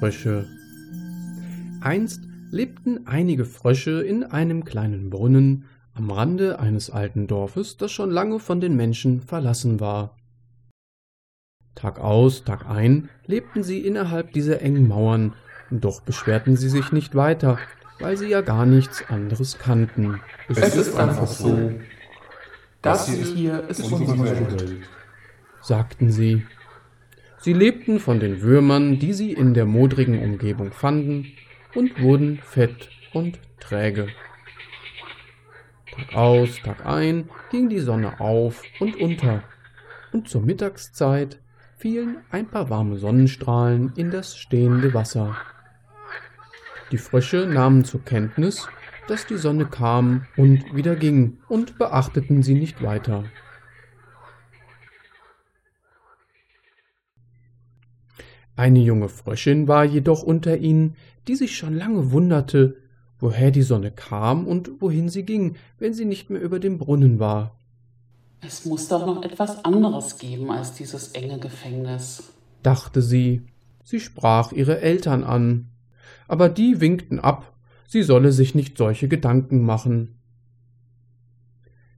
Brunnenfrösche. Einst lebten einige Frösche in einem kleinen Brunnen am Rande eines alten Dorfes, das schon lange von den Menschen verlassen war. Tag aus, Tag ein lebten sie innerhalb dieser engen Mauern, doch beschwerten sie sich nicht weiter, weil sie ja gar nichts anderes kannten. Es, es ist einfach so. Das hier ist unsere Welt, sagten sie. Sie lebten von den Würmern, die sie in der modrigen Umgebung fanden, und wurden fett und träge. Tag aus, Tag ein ging die Sonne auf und unter, und zur Mittagszeit fielen ein paar warme Sonnenstrahlen in das stehende Wasser. Die Frösche nahmen zur Kenntnis, dass die Sonne kam und wieder ging, und beachteten sie nicht weiter. Eine junge Fröschin war jedoch unter ihnen, die sich schon lange wunderte, woher die Sonne kam und wohin sie ging, wenn sie nicht mehr über dem Brunnen war. Es muss doch noch etwas anderes geben als dieses enge Gefängnis, dachte sie. Sie sprach ihre Eltern an, aber die winkten ab, sie solle sich nicht solche Gedanken machen.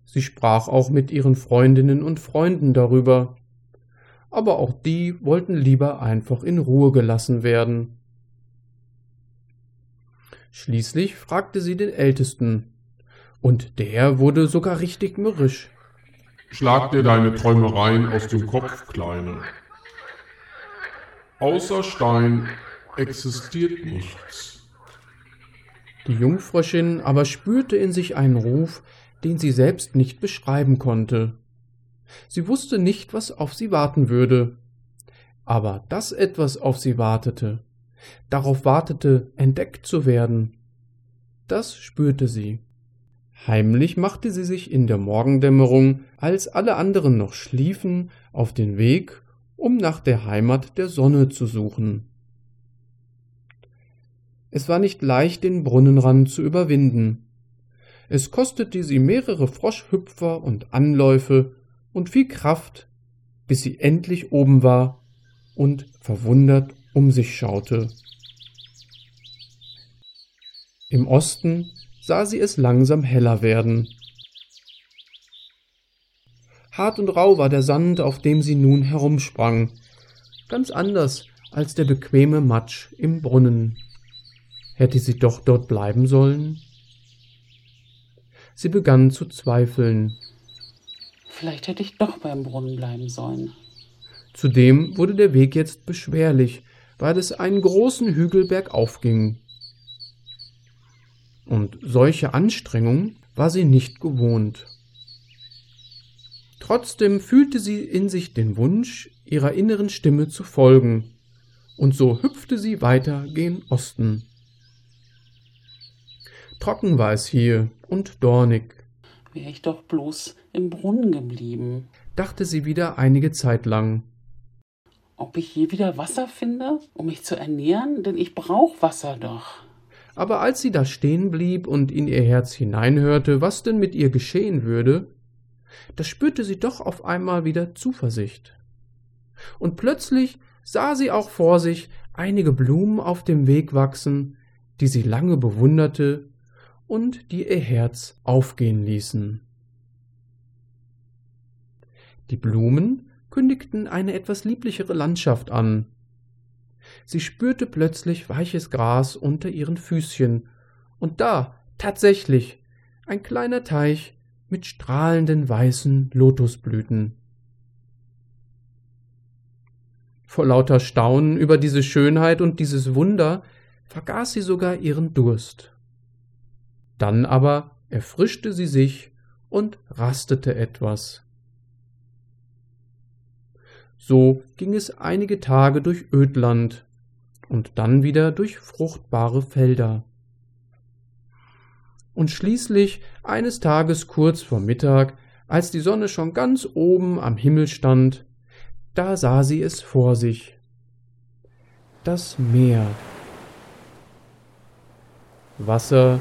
Sie sprach auch mit ihren Freundinnen und Freunden darüber, aber auch die wollten lieber einfach in Ruhe gelassen werden. Schließlich fragte sie den Ältesten, und der wurde sogar richtig mürrisch. Schlag dir deine Träumereien aus dem Kopf, Kleine. Außer Stein existiert nichts. Die Jungfröschin aber spürte in sich einen Ruf, den sie selbst nicht beschreiben konnte. Sie wusste nicht, was auf sie warten würde. Aber dass etwas auf sie wartete, darauf wartete, entdeckt zu werden, das spürte sie. Heimlich machte sie sich in der Morgendämmerung, als alle anderen noch schliefen, auf den Weg, um nach der Heimat der Sonne zu suchen. Es war nicht leicht, den Brunnenrand zu überwinden. Es kostete sie mehrere Froschhüpfer und Anläufe, und viel Kraft, bis sie endlich oben war und verwundert um sich schaute. Im Osten sah sie es langsam heller werden. Hart und rau war der Sand, auf dem sie nun herumsprang, ganz anders als der bequeme Matsch im Brunnen. Hätte sie doch dort bleiben sollen? Sie begann zu zweifeln. Vielleicht hätte ich doch beim Brunnen bleiben sollen. Zudem wurde der Weg jetzt beschwerlich, weil es einen großen Hügel bergauf ging. Und solche Anstrengung war sie nicht gewohnt. Trotzdem fühlte sie in sich den Wunsch, ihrer inneren Stimme zu folgen, und so hüpfte sie weiter gen Osten. Trocken war es hier und dornig. Wäre ich doch bloß im Brunnen geblieben, dachte sie wieder einige Zeit lang. Ob ich hier wieder Wasser finde, um mich zu ernähren, denn ich brauch Wasser doch. Aber als sie da stehen blieb und in ihr Herz hineinhörte, was denn mit ihr geschehen würde, da spürte sie doch auf einmal wieder Zuversicht. Und plötzlich sah sie auch vor sich einige Blumen auf dem Weg wachsen, die sie lange bewunderte und die ihr Herz aufgehen ließen. Die Blumen kündigten eine etwas lieblichere Landschaft an. Sie spürte plötzlich weiches Gras unter ihren Füßchen, und da, tatsächlich, ein kleiner Teich mit strahlenden weißen Lotusblüten. Vor lauter Staunen über diese Schönheit und dieses Wunder vergaß sie sogar ihren Durst. Dann aber erfrischte sie sich und rastete etwas. So ging es einige Tage durch Ödland und dann wieder durch fruchtbare Felder. Und schließlich eines Tages kurz vor Mittag, als die Sonne schon ganz oben am Himmel stand, da sah sie es vor sich. Das Meer. Wasser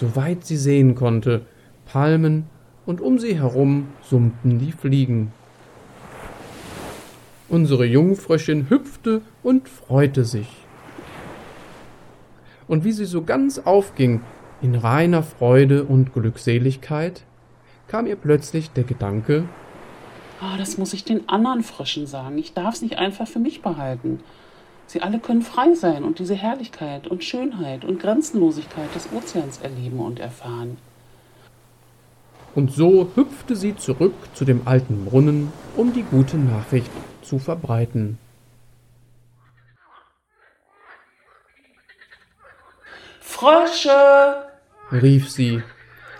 soweit sie sehen konnte, Palmen und um sie herum summten die Fliegen. Unsere Jungfröschin hüpfte und freute sich. Und wie sie so ganz aufging, in reiner Freude und Glückseligkeit, kam ihr plötzlich der Gedanke, oh, das muss ich den anderen Fröschen sagen. Ich darf es nicht einfach für mich behalten. Sie alle können frei sein und diese Herrlichkeit und Schönheit und Grenzenlosigkeit des Ozeans erleben und erfahren. Und so hüpfte sie zurück zu dem alten Brunnen, um die gute Nachricht zu verbreiten. Frösche! rief sie.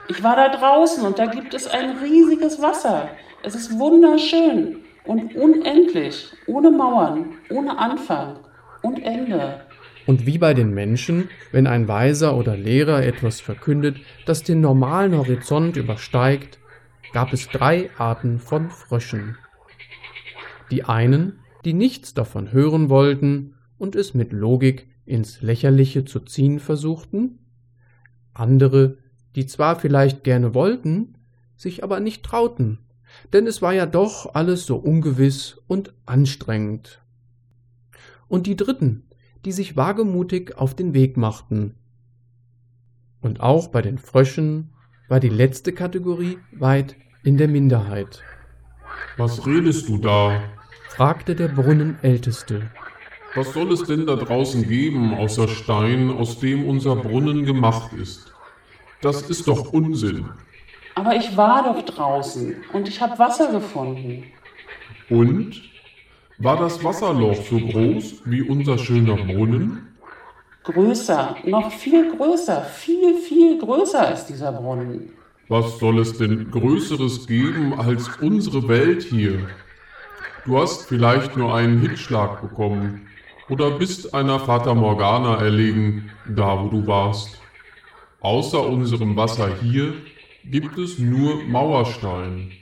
Ich war da draußen und da gibt es ein riesiges Wasser. Es ist wunderschön und unendlich, ohne Mauern, ohne Anfang und Ende. Und wie bei den Menschen, wenn ein Weiser oder Lehrer etwas verkündet, das den normalen Horizont übersteigt, gab es drei Arten von Fröschen. Die einen, die nichts davon hören wollten und es mit Logik ins Lächerliche zu ziehen versuchten, andere, die zwar vielleicht gerne wollten, sich aber nicht trauten, denn es war ja doch alles so ungewiss und anstrengend. Und die dritten, die sich wagemutig auf den Weg machten. Und auch bei den Fröschen war die letzte Kategorie weit in der Minderheit. Was redest du da? fragte der Brunnenälteste. Was soll es denn da draußen geben, außer Stein, aus dem unser Brunnen gemacht ist? Das ist doch Unsinn. Aber ich war doch draußen und ich habe Wasser gefunden. Und? War das Wasserloch so groß wie unser schöner Brunnen? Größer, noch viel größer, viel, viel größer ist dieser Brunnen. Was soll es denn Größeres geben als unsere Welt hier? Du hast vielleicht nur einen Hitzschlag bekommen oder bist einer Fata Morgana erlegen, da wo du warst. Außer unserem Wasser hier gibt es nur Mauerstein.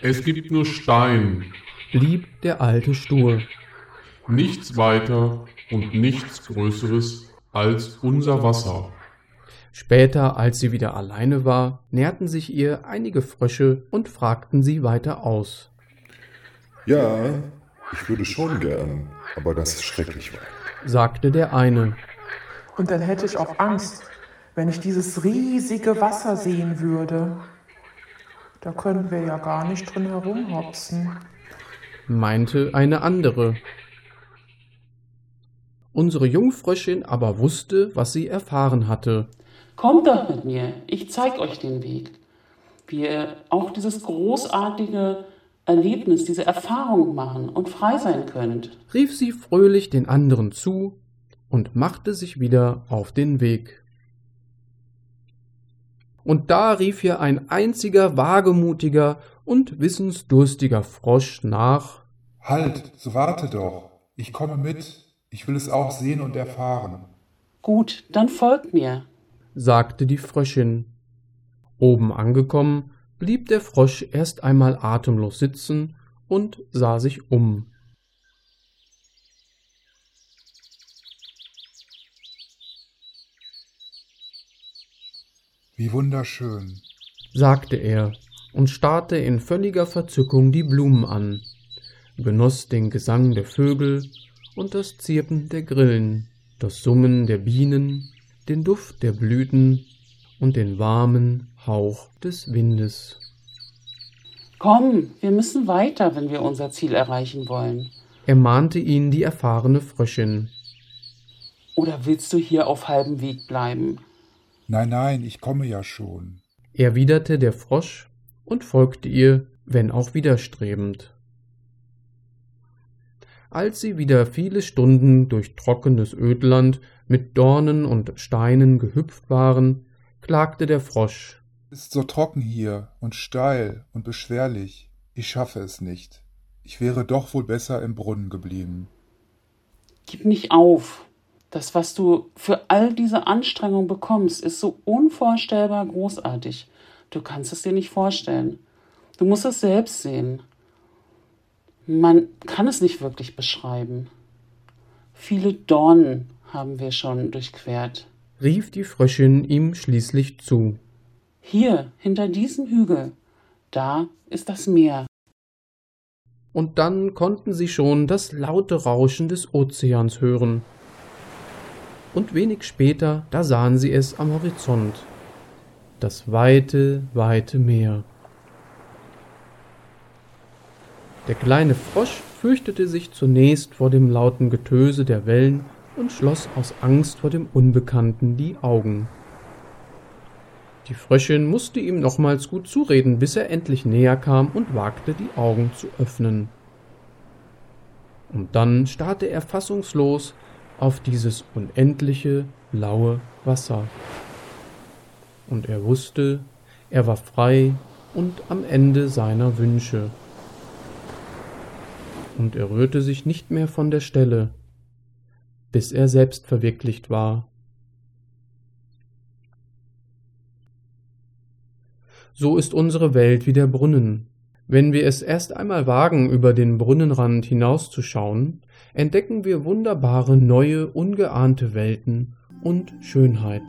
Es gibt nur Stein, blieb der Alte stur. Nichts weiter und nichts Größeres als unser Wasser. Später, als sie wieder alleine war, näherten sich ihr einige Frösche und fragten sie weiter aus. Ja, ich würde schon gern, aber das ist schrecklich weit, sagte der eine. Und dann hätte ich auch Angst, wenn ich dieses riesige Wasser sehen würde. Da könnten wir ja gar nicht drin herumhopsen, meinte eine andere. Unsere Jungfröschin aber wusste, was sie erfahren hatte. Kommt doch mit mir, ich zeig euch den Weg. Wie ihr auch dieses großartige Erlebnis, diese Erfahrung machen und frei sein könnt. rief sie fröhlich den anderen zu und machte sich wieder auf den Weg. Und da rief ihr ein einziger wagemutiger und wissensdurstiger Frosch nach Halt, so warte doch, ich komme mit, ich will es auch sehen und erfahren. Gut, dann folgt mir sagte die Fröschin. Oben angekommen, blieb der Frosch erst einmal atemlos sitzen und sah sich um. Wie wunderschön, sagte er und starrte in völliger Verzückung die Blumen an, genoss den Gesang der Vögel und das Zirpen der Grillen, das Summen der Bienen den Duft der Blüten und den warmen Hauch des Windes. Komm, wir müssen weiter, wenn wir unser Ziel erreichen wollen. ermahnte ihn die erfahrene Fröschin. Oder willst du hier auf halbem Weg bleiben? Nein, nein, ich komme ja schon, erwiderte der Frosch und folgte ihr, wenn auch widerstrebend. Als sie wieder viele Stunden durch trockenes Ödland mit Dornen und Steinen gehüpft waren, klagte der Frosch. Es ist so trocken hier und steil und beschwerlich. Ich schaffe es nicht. Ich wäre doch wohl besser im Brunnen geblieben. Gib nicht auf. Das, was du für all diese Anstrengung bekommst, ist so unvorstellbar großartig. Du kannst es dir nicht vorstellen. Du musst es selbst sehen. Man kann es nicht wirklich beschreiben. Viele Dornen haben wir schon durchquert, rief die Fröschin ihm schließlich zu. Hier, hinter diesem Hügel, da ist das Meer. und dann konnten sie schon das laute Rauschen des Ozeans hören. Und wenig später, da sahen sie es am Horizont. Das weite, weite Meer. Der kleine Frosch fürchtete sich zunächst vor dem lauten Getöse der Wellen und schloss aus Angst vor dem Unbekannten die Augen. Die Fröschin musste ihm nochmals gut zureden, bis er endlich näher kam und wagte, die Augen zu öffnen. Und dann starrte er fassungslos auf dieses unendliche blaue Wasser. Und er wusste, er war frei und am Ende seiner Wünsche. Und er rührte sich nicht mehr von der Stelle, bis er selbst verwirklicht war. So ist unsere Welt wie der Brunnen. Wenn wir es erst einmal wagen, über den Brunnenrand hinauszuschauen, entdecken wir wunderbare neue, ungeahnte Welten und Schönheit.